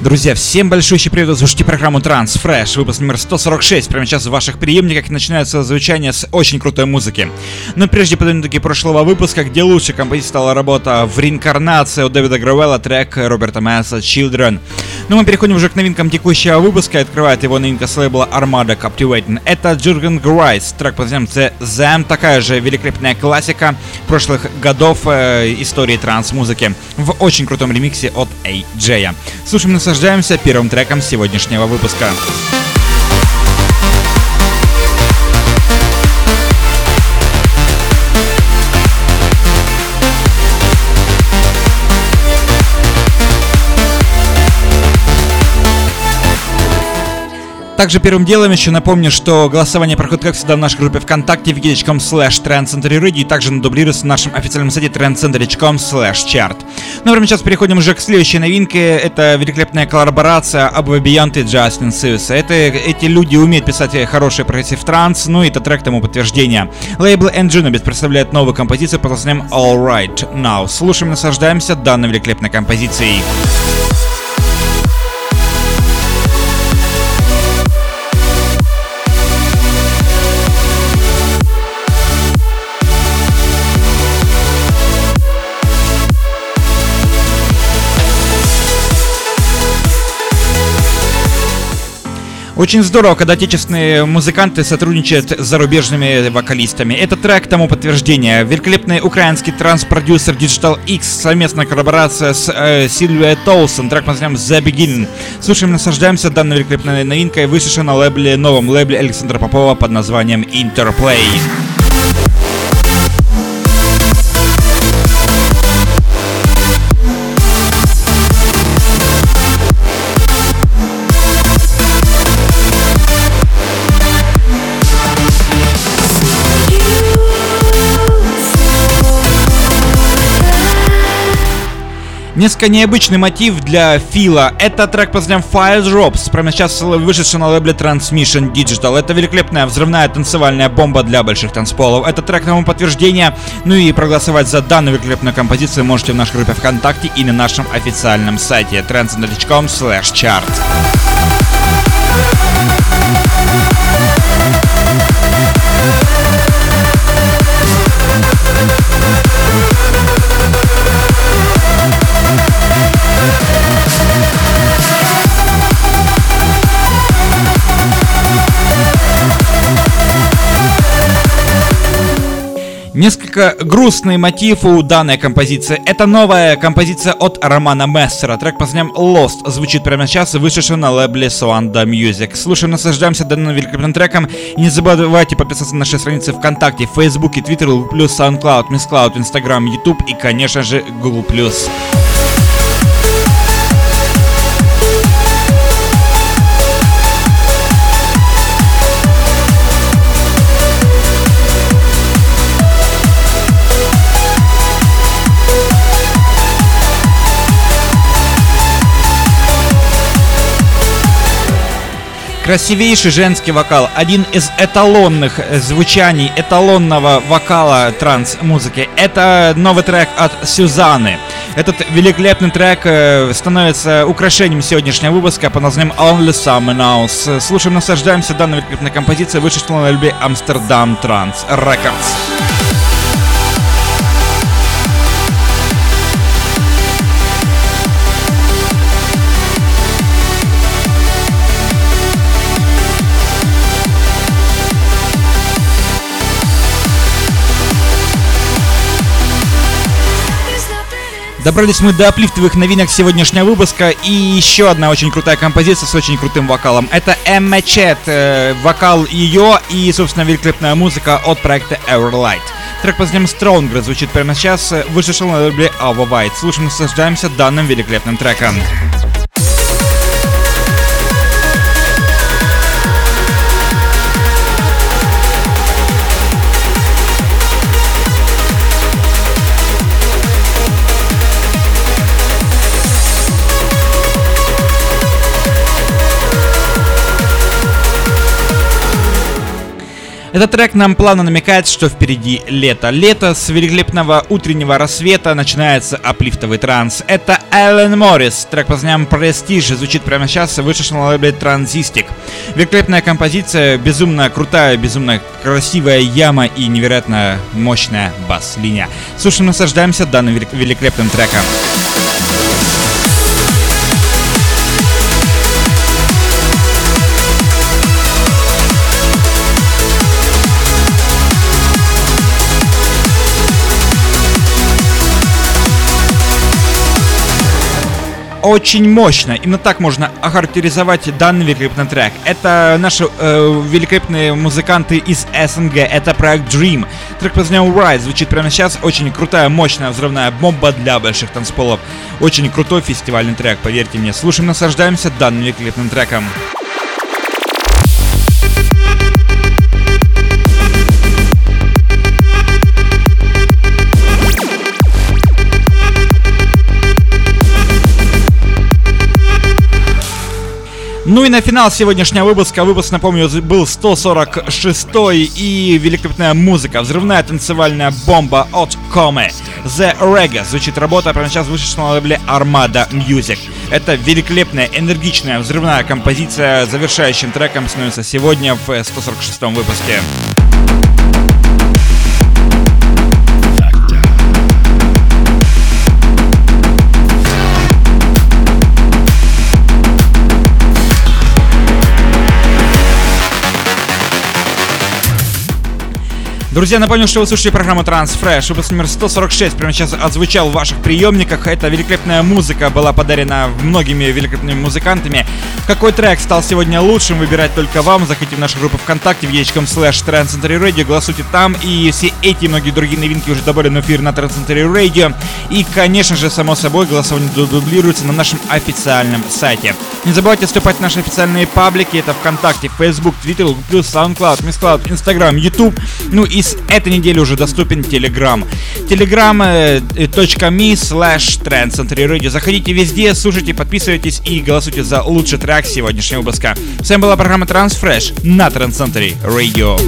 Друзья, всем большой привет, слушайте программу Transfresh, выпуск номер 146, прямо сейчас в ваших приемниках начинается звучание с очень крутой музыки. Но прежде подводим прошлого выпуска, где лучше композиция стала работа в реинкарнации у Дэвида Гравелла, трек Роберта Мэса «Children». Но мы переходим уже к новинкам текущего выпуска, открывает его новинка с лейбла Armada Captivating. Это Jürgen Грайс, трек под названием The Zam, такая же великолепная классика прошлых годов э, истории транс-музыки в очень крутом ремиксе от AJ. Слушаем нас наслаждаемся первым треком сегодняшнего выпуска. Также первым делом еще напомню, что голосование проходит, как всегда, в нашей группе ВКонтакте wiki.com slash trendcenterradio и также дублируется на нашем официальном сайте trendcenter.com slash chart. Ну, а прямо сейчас переходим уже к следующей новинке. Это великолепная коллаборация Above & Beyond и Justine Suissa. Это, эти люди умеют писать хороший progressive trance, ну и это трек тому подтверждение. Лейбл Anjuna представляет новую композицию под названием Alright Now. Слушаем и наслаждаемся данной великолепной композицией. Очень здорово, когда отечественные музыканты сотрудничают с зарубежными вокалистами. Этот трек тому подтверждение. Великолепный украинский транс-продюсер Digital X, совместная коллаборация с э, Сильвией Толсон, трек под названием The Beginning. Слушаем, наслаждаемся данной великолепной новинкой, вышедшей на лейбле, новом лейбле Александра Попова под названием Interplay. Несколько необычный мотив для Фила. Это трек под названием Fire Drops, прямо сейчас вышедший на лейбле Transmission Digital. Это великолепная взрывная танцевальная бомба для больших танцполов. Это трек тому подтверждение. Ну и проголосовать за данную великолепную композицию можете в нашей группе ВКонтакте и на нашем официальном сайте trends.com slash chart. Несколько грустный мотив у данной композиции. Это новая композиция от Романа Мессера. Трек под названием Lost звучит прямо сейчас, вышедший на лейбле Swanda Music. Слушаем, наслаждаемся данным великолепным треком. И не забывайте подписаться на наши страницы ВКонтакте, Фейсбуке, Твиттер, Google+, SoundCloud, Miss Cloud, Instagram, YouTube и, конечно же, Google+. Красивейший женский вокал, один из эталонных звучаний, эталонного вокала транс-музыки. Это новый трек от Сюзаны. Этот великолепный трек э, становится украшением сегодняшнего выпуска по названием Only Summer Now. Слушаем, наслаждаемся данной великолепной композицией, вышедшей на альбе Amsterdam Trans Records. Добрались мы до аплифтовых новинок сегодняшнего выпуска и еще одна очень крутая композиция с очень крутым вокалом. Это Эмма Чет, э, вокал ее и, собственно, великолепная музыка от проекта Everlight. Трек под названием Stronger звучит прямо сейчас, вышел на лейбле Ava White. Слушаем, наслаждаемся данным великолепным треком. Этот трек нам плавно намекает, что впереди лето. Лето с великолепного утреннего рассвета начинается аплифтовый транс. Это Эллен Моррис. Трек под названием Prestige звучит прямо сейчас, вышел на лейбле Транзистик. Великолепная композиция, безумно крутая, безумно красивая яма и невероятно мощная бас-линия. Слушаем, наслаждаемся данным великолепным треком. Очень мощно. Именно так можно охарактеризовать данный великолепный трек. Это наши э, великолепные музыканты из СНГ. Это проект Dream. Трек под названием Rise звучит прямо сейчас. Очень крутая, мощная взрывная бомба для больших танцполов. Очень крутой фестивальный трек, поверьте мне. Слушаем, наслаждаемся данным великолепным треком. Ну и на финал сегодняшнего выпуска, выпуск, напомню, был 146 и великолепная музыка, взрывная танцевальная бомба от Коме. The Rega звучит работа, прямо сейчас вышла на лейбле Armada Music. Это великолепная, энергичная, взрывная композиция, завершающим треком становится сегодня в 146 выпуске. Друзья, напомню, что вы слушаете программу Transfresh. Выпуск номер 146 прямо сейчас отзвучал в ваших приемниках. Эта великолепная музыка была подарена многими великолепными музыкантами. Какой трек стал сегодня лучшим, выбирать только вам. Заходите в нашу группу ВКонтакте, в ячком слэш Transcentury Radio, голосуйте там. И все эти и многие другие новинки уже добавлены в эфир на Transcentury Radio. И, конечно же, само собой, голосование дублируется на нашем официальном сайте. Не забывайте вступать в наши официальные паблики. Это ВКонтакте, Facebook, Twitter, плюс SoundCloud, MissCloud, Instagram, YouTube. Ну и с этой недели уже доступен Telegram. telegram.me slash trendcentury Заходите везде, слушайте, подписывайтесь и голосуйте за лучший трек сегодняшнего выпуска. С вами была программа Transfresh на Trend Radio.